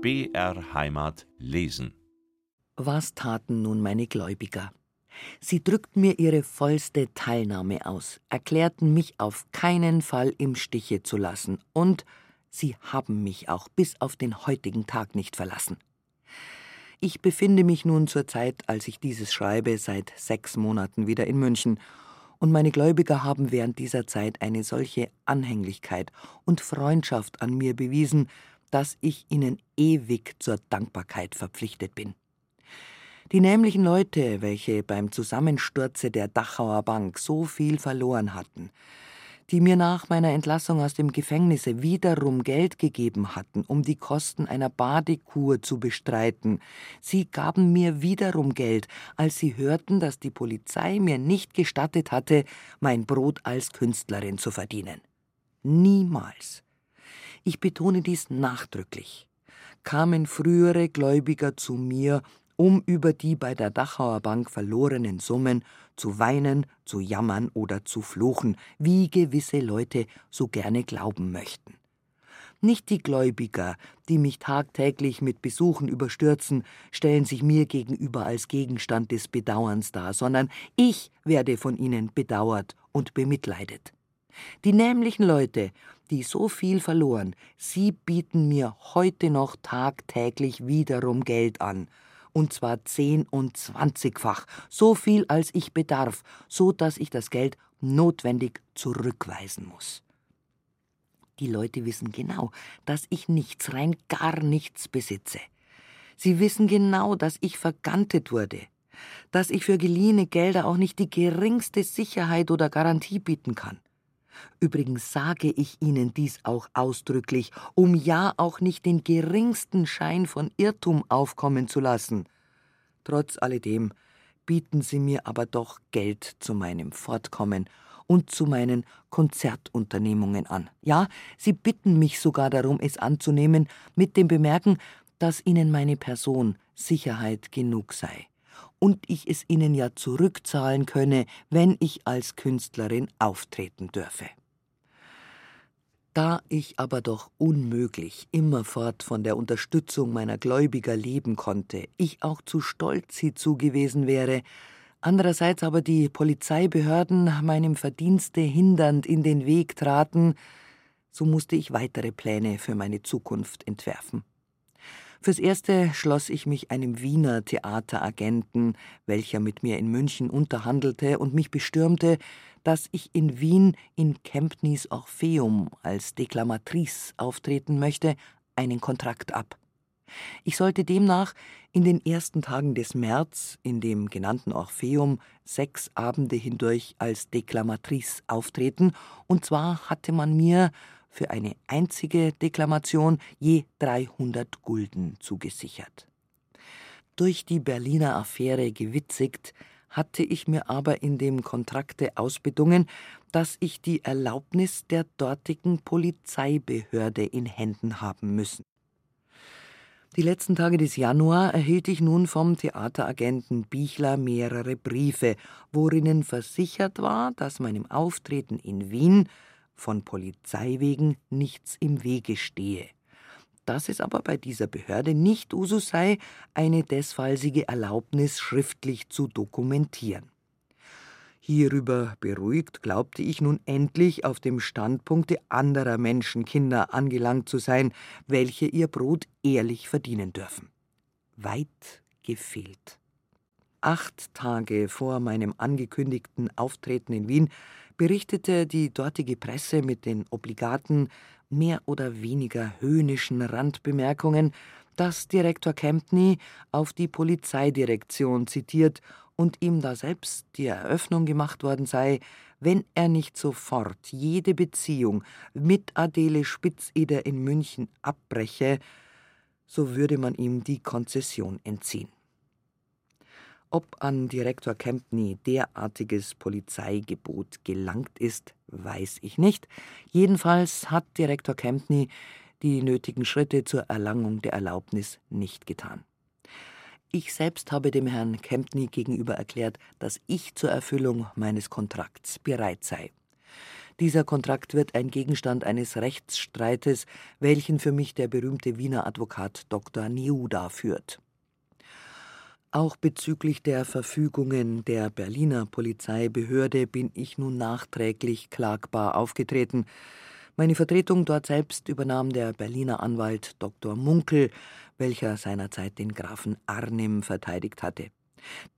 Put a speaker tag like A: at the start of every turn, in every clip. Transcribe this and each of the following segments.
A: BR Heimat lesen.
B: Was taten nun meine Gläubiger? Sie drückten mir ihre vollste Teilnahme aus, erklärten mich auf keinen Fall im Stiche zu lassen, und sie haben mich auch bis auf den heutigen Tag nicht verlassen. Ich befinde mich nun zur Zeit, als ich dieses schreibe, seit sechs Monaten wieder in München, und meine Gläubiger haben während dieser Zeit eine solche Anhänglichkeit und Freundschaft an mir bewiesen, dass ich ihnen ewig zur Dankbarkeit verpflichtet bin. Die nämlichen Leute, welche beim Zusammensturze der Dachauer Bank so viel verloren hatten, die mir nach meiner Entlassung aus dem Gefängnisse wiederum Geld gegeben hatten, um die Kosten einer Badekur zu bestreiten. Sie gaben mir wiederum Geld, als sie hörten, dass die Polizei mir nicht gestattet hatte, mein Brot als Künstlerin zu verdienen. Niemals. Ich betone dies nachdrücklich kamen frühere Gläubiger zu mir um über die bei der Dachauer Bank verlorenen Summen zu weinen, zu jammern oder zu fluchen, wie gewisse Leute so gerne glauben möchten. Nicht die Gläubiger, die mich tagtäglich mit Besuchen überstürzen, stellen sich mir gegenüber als Gegenstand des Bedauerns dar, sondern ich werde von ihnen bedauert und bemitleidet. Die nämlichen Leute, die so viel verloren, sie bieten mir heute noch tagtäglich wiederum Geld an, und zwar zehn- und zwanzigfach, so viel als ich bedarf, so dass ich das Geld notwendig zurückweisen muss. Die Leute wissen genau, dass ich nichts, rein gar nichts besitze. Sie wissen genau, dass ich vergantet wurde, dass ich für geliehene Gelder auch nicht die geringste Sicherheit oder Garantie bieten kann. Übrigens sage ich Ihnen dies auch ausdrücklich, um ja auch nicht den geringsten Schein von Irrtum aufkommen zu lassen. Trotz alledem bieten Sie mir aber doch Geld zu meinem Fortkommen und zu meinen Konzertunternehmungen an. Ja, Sie bitten mich sogar darum, es anzunehmen, mit dem Bemerken, dass Ihnen meine Person Sicherheit genug sei und ich es ihnen ja zurückzahlen könne, wenn ich als Künstlerin auftreten dürfe. Da ich aber doch unmöglich immerfort von der Unterstützung meiner Gläubiger leben konnte, ich auch zu stolz hiezu gewesen wäre, andererseits aber die Polizeibehörden meinem Verdienste hindernd in den Weg traten, so musste ich weitere Pläne für meine Zukunft entwerfen. Fürs Erste schloss ich mich einem Wiener Theateragenten, welcher mit mir in München unterhandelte und mich bestürmte, dass ich in Wien in Kempnys Orpheum als Deklamatrice auftreten möchte, einen Kontrakt ab. Ich sollte demnach in den ersten Tagen des März in dem genannten Orpheum sechs Abende hindurch als Deklamatrice auftreten, und zwar hatte man mir für eine einzige Deklamation je 300 Gulden zugesichert. Durch die Berliner Affäre gewitzigt, hatte ich mir aber in dem Kontrakte ausbedungen, dass ich die Erlaubnis der dortigen Polizeibehörde in Händen haben müssen. Die letzten Tage des Januar erhielt ich nun vom Theateragenten Bichler mehrere Briefe, worinnen versichert war, dass meinem Auftreten in Wien von Polizei wegen nichts im Wege stehe. Dass es aber bei dieser Behörde nicht Usus sei, eine desfallsige Erlaubnis schriftlich zu dokumentieren. Hierüber beruhigt, glaubte ich nun endlich auf dem Standpunkte anderer Menschenkinder angelangt zu sein, welche ihr Brot ehrlich verdienen dürfen. Weit gefehlt. Acht Tage vor meinem angekündigten Auftreten in Wien berichtete die dortige Presse mit den obligaten, mehr oder weniger höhnischen Randbemerkungen, dass Direktor Kempney auf die Polizeidirektion zitiert und ihm da selbst die Eröffnung gemacht worden sei, wenn er nicht sofort jede Beziehung mit Adele Spitzeder in München abbreche, so würde man ihm die Konzession entziehen. Ob an Direktor Kempney derartiges Polizeigebot gelangt ist, weiß ich nicht. Jedenfalls hat Direktor Kempney die nötigen Schritte zur Erlangung der Erlaubnis nicht getan. Ich selbst habe dem Herrn Kempney gegenüber erklärt, dass ich zur Erfüllung meines Kontrakts bereit sei. Dieser Kontrakt wird ein Gegenstand eines Rechtsstreites, welchen für mich der berühmte Wiener Advokat Dr. Niuda führt. Auch bezüglich der Verfügungen der Berliner Polizeibehörde bin ich nun nachträglich klagbar aufgetreten. Meine Vertretung dort selbst übernahm der Berliner Anwalt Dr. Munkel, welcher seinerzeit den Grafen Arnim verteidigt hatte.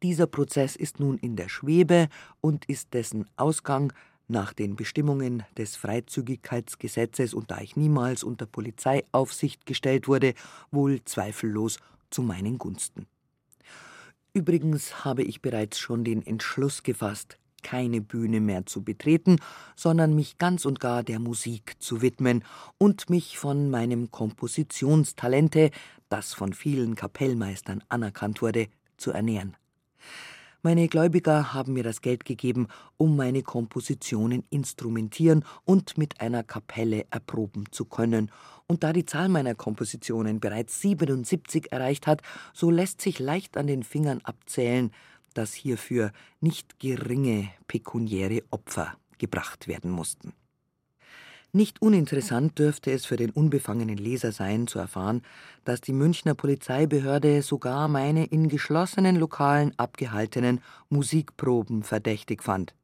B: Dieser Prozess ist nun in der Schwebe und ist dessen Ausgang nach den Bestimmungen des Freizügigkeitsgesetzes und da ich niemals unter Polizeiaufsicht gestellt wurde, wohl zweifellos zu meinen Gunsten. Übrigens habe ich bereits schon den Entschluss gefasst, keine Bühne mehr zu betreten, sondern mich ganz und gar der Musik zu widmen und mich von meinem Kompositionstalente, das von vielen Kapellmeistern anerkannt wurde, zu ernähren. Meine Gläubiger haben mir das Geld gegeben, um meine Kompositionen instrumentieren und mit einer Kapelle erproben zu können. Und da die Zahl meiner Kompositionen bereits 77 erreicht hat, so lässt sich leicht an den Fingern abzählen, dass hierfür nicht geringe pekuniäre Opfer gebracht werden mussten. Nicht uninteressant dürfte es für den unbefangenen Leser sein, zu erfahren, dass die Münchner Polizeibehörde sogar meine in geschlossenen Lokalen abgehaltenen Musikproben verdächtig fand.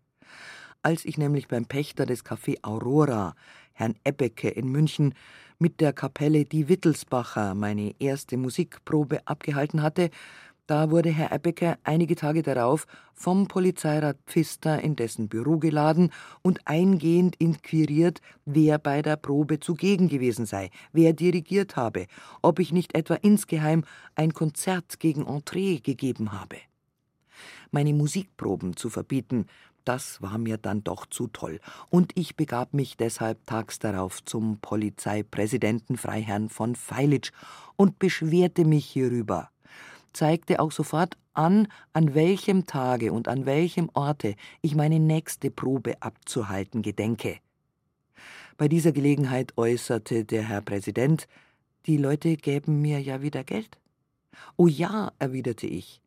B: Als ich nämlich beim Pächter des Café Aurora, Herrn Ebbecke in München, mit der Kapelle Die Wittelsbacher meine erste Musikprobe abgehalten hatte, da wurde Herr Ebbecker einige Tage darauf vom Polizeirat Pfister in dessen Büro geladen und eingehend inquiriert, wer bei der Probe zugegen gewesen sei, wer dirigiert habe, ob ich nicht etwa insgeheim ein Konzert gegen Entree gegeben habe. Meine Musikproben zu verbieten, das war mir dann doch zu toll, und ich begab mich deshalb tags darauf zum Polizeipräsidenten Freiherrn von Feilitsch und beschwerte mich hierüber zeigte auch sofort an, an welchem Tage und an welchem Orte ich meine nächste Probe abzuhalten gedenke. Bei dieser Gelegenheit äußerte der Herr Präsident, die Leute gäben mir ja wieder Geld. Oh ja, erwiderte ich.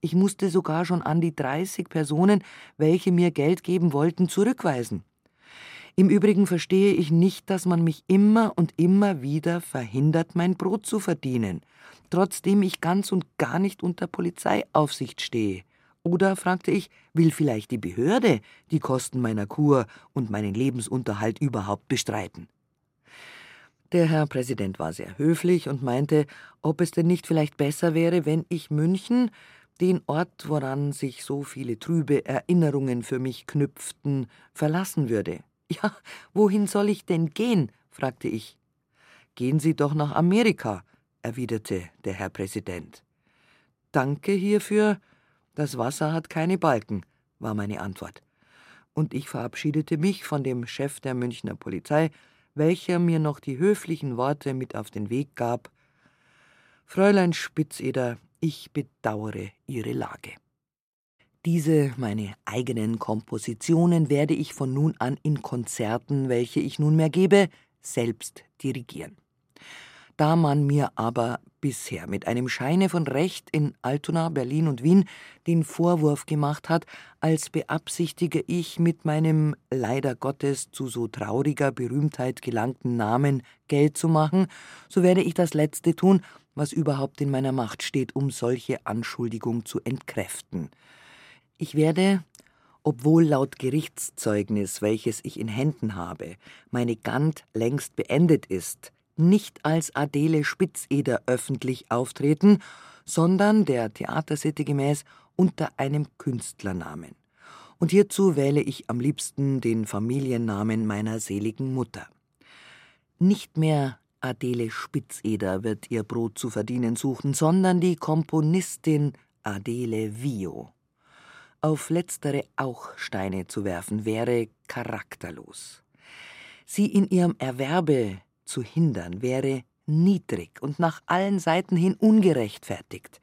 B: Ich musste sogar schon an die 30 Personen, welche mir Geld geben wollten, zurückweisen. Im Übrigen verstehe ich nicht, dass man mich immer und immer wieder verhindert, mein Brot zu verdienen trotzdem ich ganz und gar nicht unter Polizeiaufsicht stehe. Oder, fragte ich, will vielleicht die Behörde die Kosten meiner Kur und meinen Lebensunterhalt überhaupt bestreiten? Der Herr Präsident war sehr höflich und meinte, ob es denn nicht vielleicht besser wäre, wenn ich München, den Ort, woran sich so viele trübe Erinnerungen für mich knüpften, verlassen würde. Ja, wohin soll ich denn gehen? fragte ich. Gehen Sie doch nach Amerika, erwiderte der Herr Präsident. Danke hierfür, das Wasser hat keine Balken, war meine Antwort. Und ich verabschiedete mich von dem Chef der Münchner Polizei, welcher mir noch die höflichen Worte mit auf den Weg gab Fräulein Spitzeder, ich bedauere Ihre Lage. Diese, meine eigenen Kompositionen, werde ich von nun an in Konzerten, welche ich nunmehr gebe, selbst dirigieren. Da man mir aber bisher mit einem Scheine von Recht in Altona, Berlin und Wien den Vorwurf gemacht hat, als beabsichtige ich mit meinem leider Gottes zu so trauriger Berühmtheit gelangten Namen Geld zu machen, so werde ich das Letzte tun, was überhaupt in meiner Macht steht, um solche Anschuldigung zu entkräften. Ich werde, obwohl laut Gerichtszeugnis, welches ich in Händen habe, meine Gant längst beendet ist, nicht als Adele Spitzeder öffentlich auftreten, sondern der Theatersitte gemäß unter einem Künstlernamen. Und hierzu wähle ich am liebsten den Familiennamen meiner seligen Mutter. Nicht mehr Adele Spitzeder wird ihr Brot zu verdienen suchen, sondern die Komponistin Adele Vio. Auf letztere auch Steine zu werfen, wäre charakterlos. Sie in ihrem Erwerbe zu hindern wäre niedrig und nach allen Seiten hin ungerechtfertigt.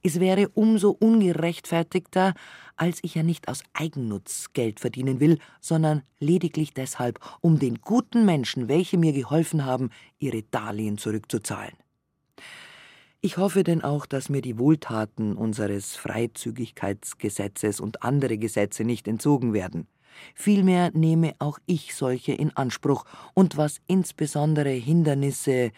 B: Es wäre umso ungerechtfertigter, als ich ja nicht aus Eigennutz Geld verdienen will, sondern lediglich deshalb, um den guten Menschen, welche mir geholfen haben, ihre Darlehen zurückzuzahlen. Ich hoffe denn auch, dass mir die Wohltaten unseres Freizügigkeitsgesetzes und andere Gesetze nicht entzogen werden. Vielmehr nehme auch ich solche in Anspruch, und was insbesondere Hindernisse,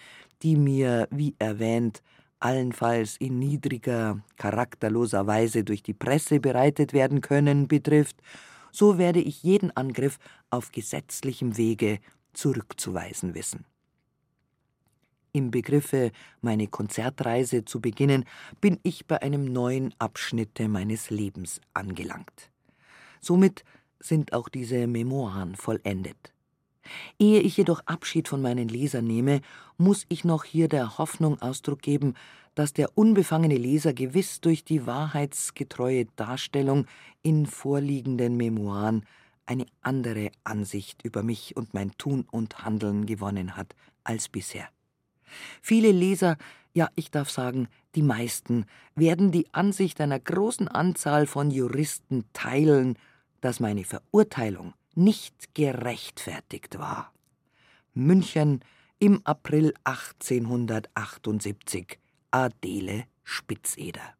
B: die mir, wie erwähnt, allenfalls in niedriger, charakterloser Weise durch die Presse bereitet werden können, betrifft, so werde ich jeden Angriff auf gesetzlichem Wege zurückzuweisen wissen. Im Begriffe, meine Konzertreise zu beginnen, bin ich bei einem neuen Abschnitte meines Lebens angelangt. Somit sind auch diese Memoiren vollendet. Ehe ich jedoch Abschied von meinen Lesern nehme, muss ich noch hier der Hoffnung Ausdruck geben, dass der unbefangene Leser gewiss durch die wahrheitsgetreue Darstellung in vorliegenden Memoiren eine andere Ansicht über mich und mein Tun und Handeln gewonnen hat als bisher. Viele Leser, ja ich darf sagen, die meisten, werden die Ansicht einer großen Anzahl von Juristen teilen, dass meine Verurteilung nicht gerechtfertigt war. München im April 1878 Adele Spitzeder